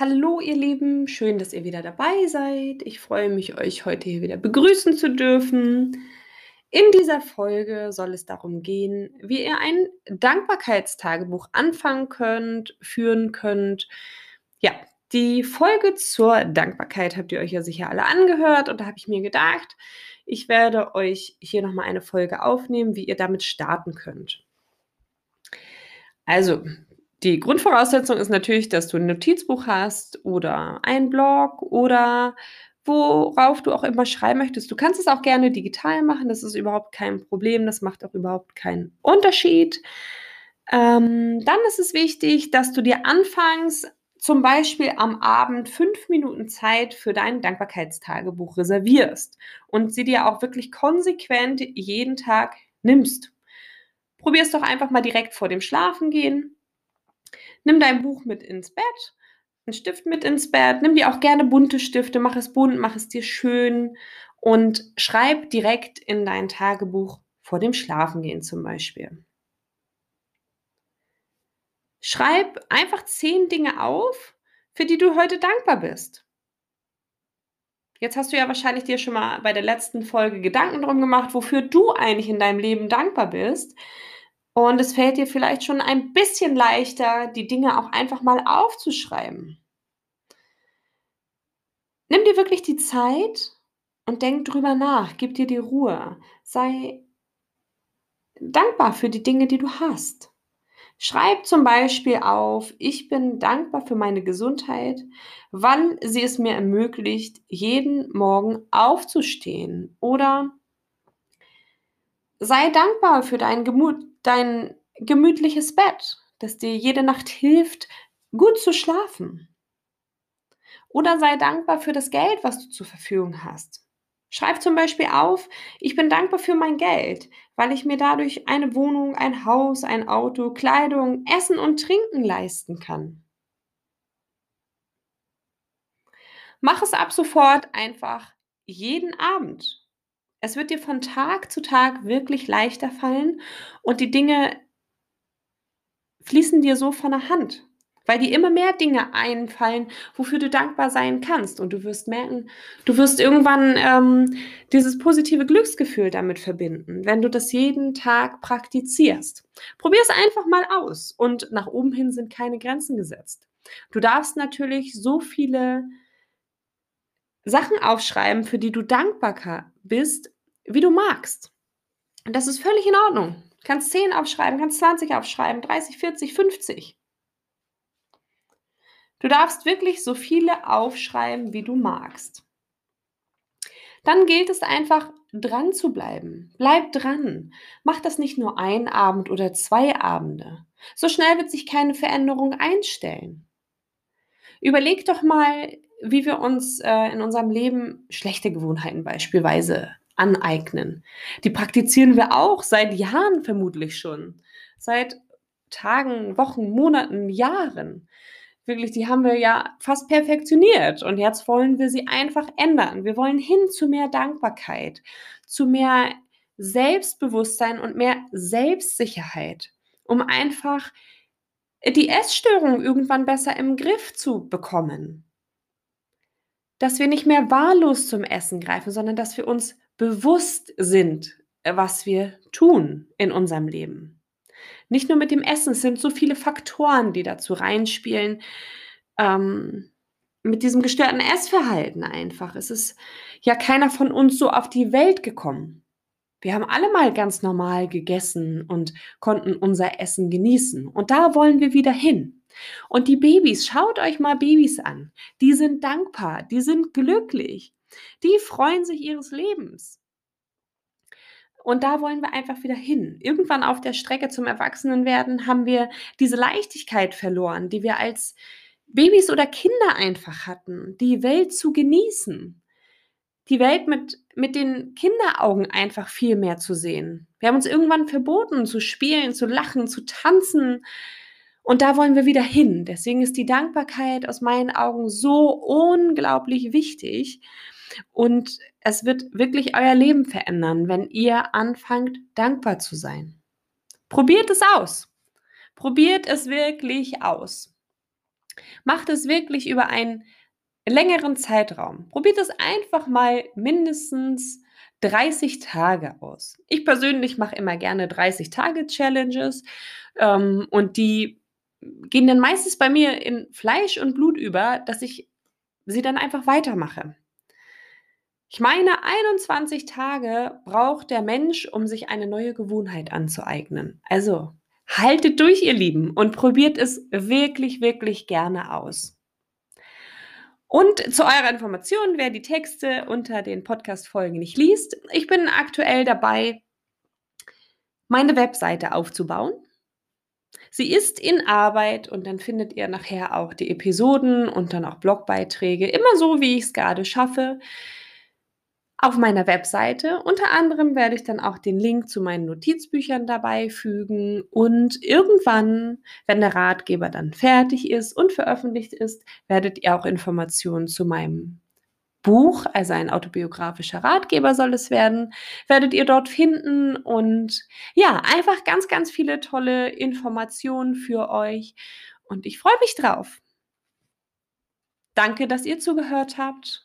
Hallo ihr Lieben, schön, dass ihr wieder dabei seid. Ich freue mich, euch heute hier wieder begrüßen zu dürfen. In dieser Folge soll es darum gehen, wie ihr ein Dankbarkeitstagebuch anfangen könnt, führen könnt. Ja, die Folge zur Dankbarkeit habt ihr euch ja sicher alle angehört und da habe ich mir gedacht, ich werde euch hier nochmal eine Folge aufnehmen, wie ihr damit starten könnt. Also, die Grundvoraussetzung ist natürlich, dass du ein Notizbuch hast oder ein Blog oder worauf du auch immer schreiben möchtest. Du kannst es auch gerne digital machen, das ist überhaupt kein Problem, das macht auch überhaupt keinen Unterschied. Ähm, dann ist es wichtig, dass du dir anfangs zum Beispiel am Abend fünf Minuten Zeit für dein Dankbarkeitstagebuch reservierst und sie dir auch wirklich konsequent jeden Tag nimmst. Probier es doch einfach mal direkt vor dem Schlafengehen Nimm dein Buch mit ins Bett, einen Stift mit ins Bett, nimm dir auch gerne bunte Stifte, mach es bunt, mach es dir schön und schreib direkt in dein Tagebuch vor dem Schlafengehen zum Beispiel. Schreib einfach zehn Dinge auf, für die du heute dankbar bist. Jetzt hast du ja wahrscheinlich dir schon mal bei der letzten Folge Gedanken drum gemacht, wofür du eigentlich in deinem Leben dankbar bist. Und es fällt dir vielleicht schon ein bisschen leichter, die Dinge auch einfach mal aufzuschreiben. Nimm dir wirklich die Zeit und denk drüber nach, gib dir die Ruhe. Sei dankbar für die Dinge, die du hast. Schreib zum Beispiel auf, ich bin dankbar für meine Gesundheit, wann sie es mir ermöglicht, jeden Morgen aufzustehen. Oder sei dankbar für dein Gemut, dein gemütliches Bett, das dir jede Nacht hilft, gut zu schlafen. Oder sei dankbar für das Geld, was du zur Verfügung hast. Schreib zum Beispiel auf, ich bin dankbar für mein Geld, weil ich mir dadurch eine Wohnung, ein Haus, ein Auto, Kleidung, Essen und Trinken leisten kann. Mach es ab sofort einfach jeden Abend. Es wird dir von Tag zu Tag wirklich leichter fallen und die Dinge fließen dir so von der Hand, weil dir immer mehr Dinge einfallen, wofür du dankbar sein kannst. Und du wirst merken, du wirst irgendwann ähm, dieses positive Glücksgefühl damit verbinden, wenn du das jeden Tag praktizierst. Probier es einfach mal aus und nach oben hin sind keine Grenzen gesetzt. Du darfst natürlich so viele Sachen aufschreiben, für die du dankbar bist, wie du magst. Und das ist völlig in Ordnung. Du kannst 10 aufschreiben, kannst 20 aufschreiben, 30, 40, 50. Du darfst wirklich so viele aufschreiben, wie du magst. Dann gilt es einfach, dran zu bleiben. Bleib dran. Mach das nicht nur ein Abend oder zwei Abende. So schnell wird sich keine Veränderung einstellen. Überleg doch mal, wie wir uns äh, in unserem Leben schlechte Gewohnheiten beispielsweise aneignen. Die praktizieren wir auch seit Jahren vermutlich schon. Seit Tagen, Wochen, Monaten, Jahren. Wirklich, die haben wir ja fast perfektioniert und jetzt wollen wir sie einfach ändern. Wir wollen hin zu mehr Dankbarkeit, zu mehr Selbstbewusstsein und mehr Selbstsicherheit, um einfach die Essstörung irgendwann besser im Griff zu bekommen dass wir nicht mehr wahllos zum Essen greifen, sondern dass wir uns bewusst sind, äh, was wir tun in unserem Leben. Nicht nur mit dem Essen, es sind so viele Faktoren, die dazu reinspielen. Ähm, mit diesem gestörten Essverhalten einfach. Es ist ja keiner von uns so auf die Welt gekommen. Wir haben alle mal ganz normal gegessen und konnten unser Essen genießen. Und da wollen wir wieder hin. Und die Babys, schaut euch mal Babys an. Die sind dankbar, die sind glücklich, die freuen sich ihres Lebens. Und da wollen wir einfach wieder hin. Irgendwann auf der Strecke zum Erwachsenenwerden haben wir diese Leichtigkeit verloren, die wir als Babys oder Kinder einfach hatten, die Welt zu genießen. Die Welt mit, mit den Kinderaugen einfach viel mehr zu sehen. Wir haben uns irgendwann verboten, zu spielen, zu lachen, zu tanzen, und da wollen wir wieder hin. Deswegen ist die Dankbarkeit aus meinen Augen so unglaublich wichtig. Und es wird wirklich euer Leben verändern, wenn ihr anfangt, dankbar zu sein. Probiert es aus. Probiert es wirklich aus. Macht es wirklich über einen längeren Zeitraum. Probiert es einfach mal mindestens 30 Tage aus. Ich persönlich mache immer gerne 30 Tage Challenges ähm, und die gehen dann meistens bei mir in Fleisch und Blut über, dass ich sie dann einfach weitermache. Ich meine, 21 Tage braucht der Mensch, um sich eine neue Gewohnheit anzueignen. Also haltet durch, ihr Lieben, und probiert es wirklich, wirklich gerne aus. Und zu eurer Information, wer die Texte unter den Podcast-Folgen nicht liest, ich bin aktuell dabei, meine Webseite aufzubauen. Sie ist in Arbeit und dann findet ihr nachher auch die Episoden und dann auch Blogbeiträge, immer so, wie ich es gerade schaffe auf meiner Webseite. Unter anderem werde ich dann auch den Link zu meinen Notizbüchern dabei fügen und irgendwann, wenn der Ratgeber dann fertig ist und veröffentlicht ist, werdet ihr auch Informationen zu meinem Buch, also ein autobiografischer Ratgeber soll es werden, werdet ihr dort finden. Und ja, einfach ganz, ganz viele tolle Informationen für euch. Und ich freue mich drauf. Danke, dass ihr zugehört habt.